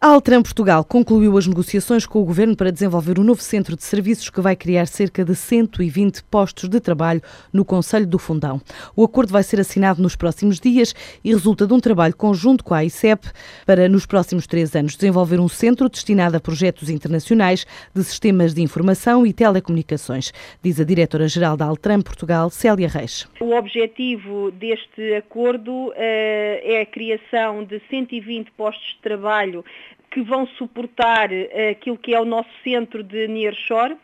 A Altran Portugal concluiu as negociações com o Governo para desenvolver um novo centro de serviços que vai criar cerca de 120 postos de trabalho no Conselho do Fundão. O acordo vai ser assinado nos próximos dias e resulta de um trabalho conjunto com a ICEP para, nos próximos três anos, desenvolver um centro destinado a projetos internacionais de sistemas de informação e telecomunicações, diz a diretora-geral da Altran Portugal, Célia Reis. O objetivo deste acordo uh, é a criação de 120 postos de trabalho que vão suportar uh, aquilo que é o nosso centro de nearshore.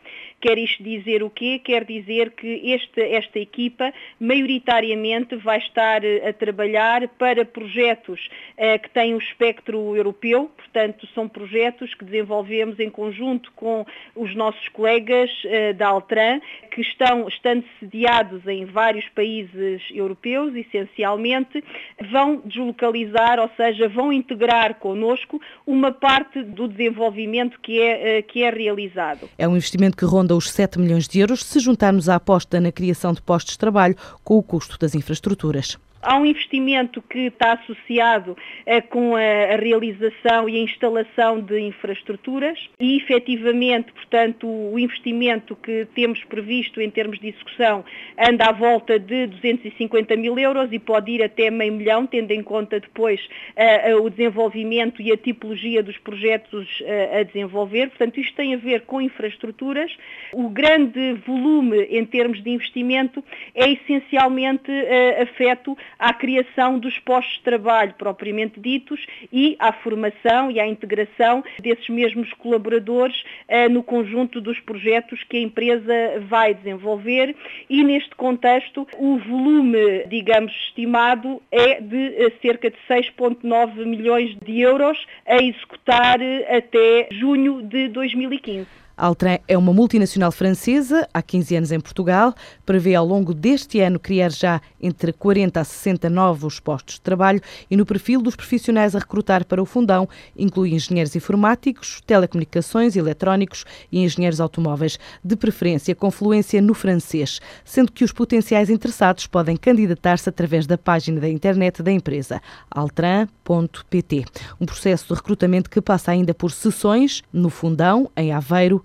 Quer isto dizer o quê? Quer dizer que este, esta equipa maioritariamente vai estar uh, a trabalhar para projetos uh, que têm o espectro europeu, portanto são projetos que desenvolvemos em conjunto com os nossos colegas da Altran, que estão, estando sediados em vários países europeus, essencialmente, vão deslocalizar, ou seja, vão integrar connosco uma parte do desenvolvimento que é, eh, que é realizado. É um investimento que ronda os 7 milhões de euros se juntarmos a aposta na criação de postos de trabalho com o custo das infraestruturas. Há um investimento que está associado eh, com a, a, realização e a instalação de infraestruturas e, efetivamente, portanto, o investimento que temos previsto em termos de execução anda à volta de 250 mil euros e pode ir até meio milhão, tendo em conta depois eh, o desenvolvimento e a tipologia dos projetos eh, a desenvolver. Portanto, isto tem a ver com infraestruturas. O grande volume em termos de investimento é essencialmente afeto à criação dos postos de trabalho propriamente ditos e à formação e à integração desses mesmos colaboradores uh, no conjunto dos projetos que a empresa vai desenvolver e neste contexto o volume, digamos, estimado é de uh, cerca de 6,9 milhões de euros a executar uh, até junho de 2015. Altran é uma multinacional francesa, há 15 anos em Portugal, prevê ao longo deste ano criar já entre 40 a 60 novos postos de trabalho e no perfil dos profissionais a recrutar para o fundão inclui engenheiros informáticos, telecomunicações, eletrónicos e engenheiros automóveis, de preferência com fluência no francês, sendo que os potenciais interessados podem candidatar-se através da página da internet da empresa, altran.pt. Um processo de recrutamento que passa ainda por sessões no fundão, em Aveiro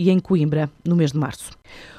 e em Coimbra, no mês de março.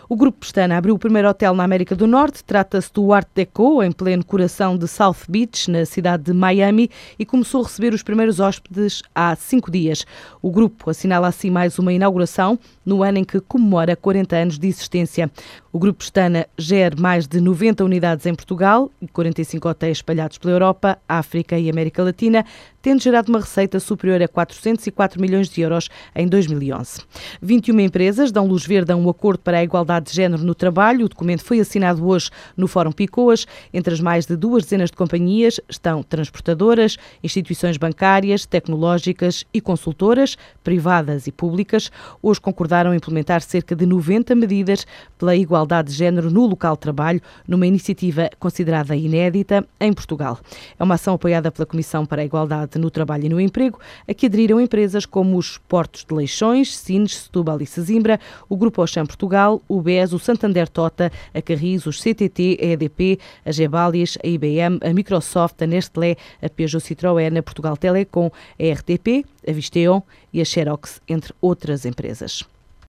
O Grupo Pestana abriu o primeiro hotel na América do Norte. Trata-se do Art Deco, em pleno coração de South Beach, na cidade de Miami, e começou a receber os primeiros hóspedes há cinco dias. O grupo assinala assim mais uma inauguração no ano em que comemora 40 anos de existência. O Grupo Pestana gera mais de 90 unidades em Portugal e 45 hotéis espalhados pela Europa, África e América Latina, tendo gerado uma receita superior a 404 milhões de euros em 2011. 21 empresas dão luz verde a um acordo para a igualdade de género no trabalho. O documento foi assinado hoje no Fórum Picoas. Entre as mais de duas dezenas de companhias estão transportadoras, instituições bancárias, tecnológicas e consultoras, privadas e públicas. Hoje concordaram implementar cerca de 90 medidas pela igualdade de género no local de trabalho, numa iniciativa considerada inédita em Portugal. É uma ação apoiada pela Comissão para a Igualdade no Trabalho e no Emprego, a que aderiram empresas como os Portos de Leixões, Sines, Setúbal e Sesimbra, o Grupo Oxam Portugal, o BES, o Santander Tota, a Carris, os CTT, a EDP, a Gebalias, a IBM, a Microsoft, a Nestlé, a Peugeot Citroën, a Portugal Telecom, a RTP, a Visteon e a Xerox, entre outras empresas.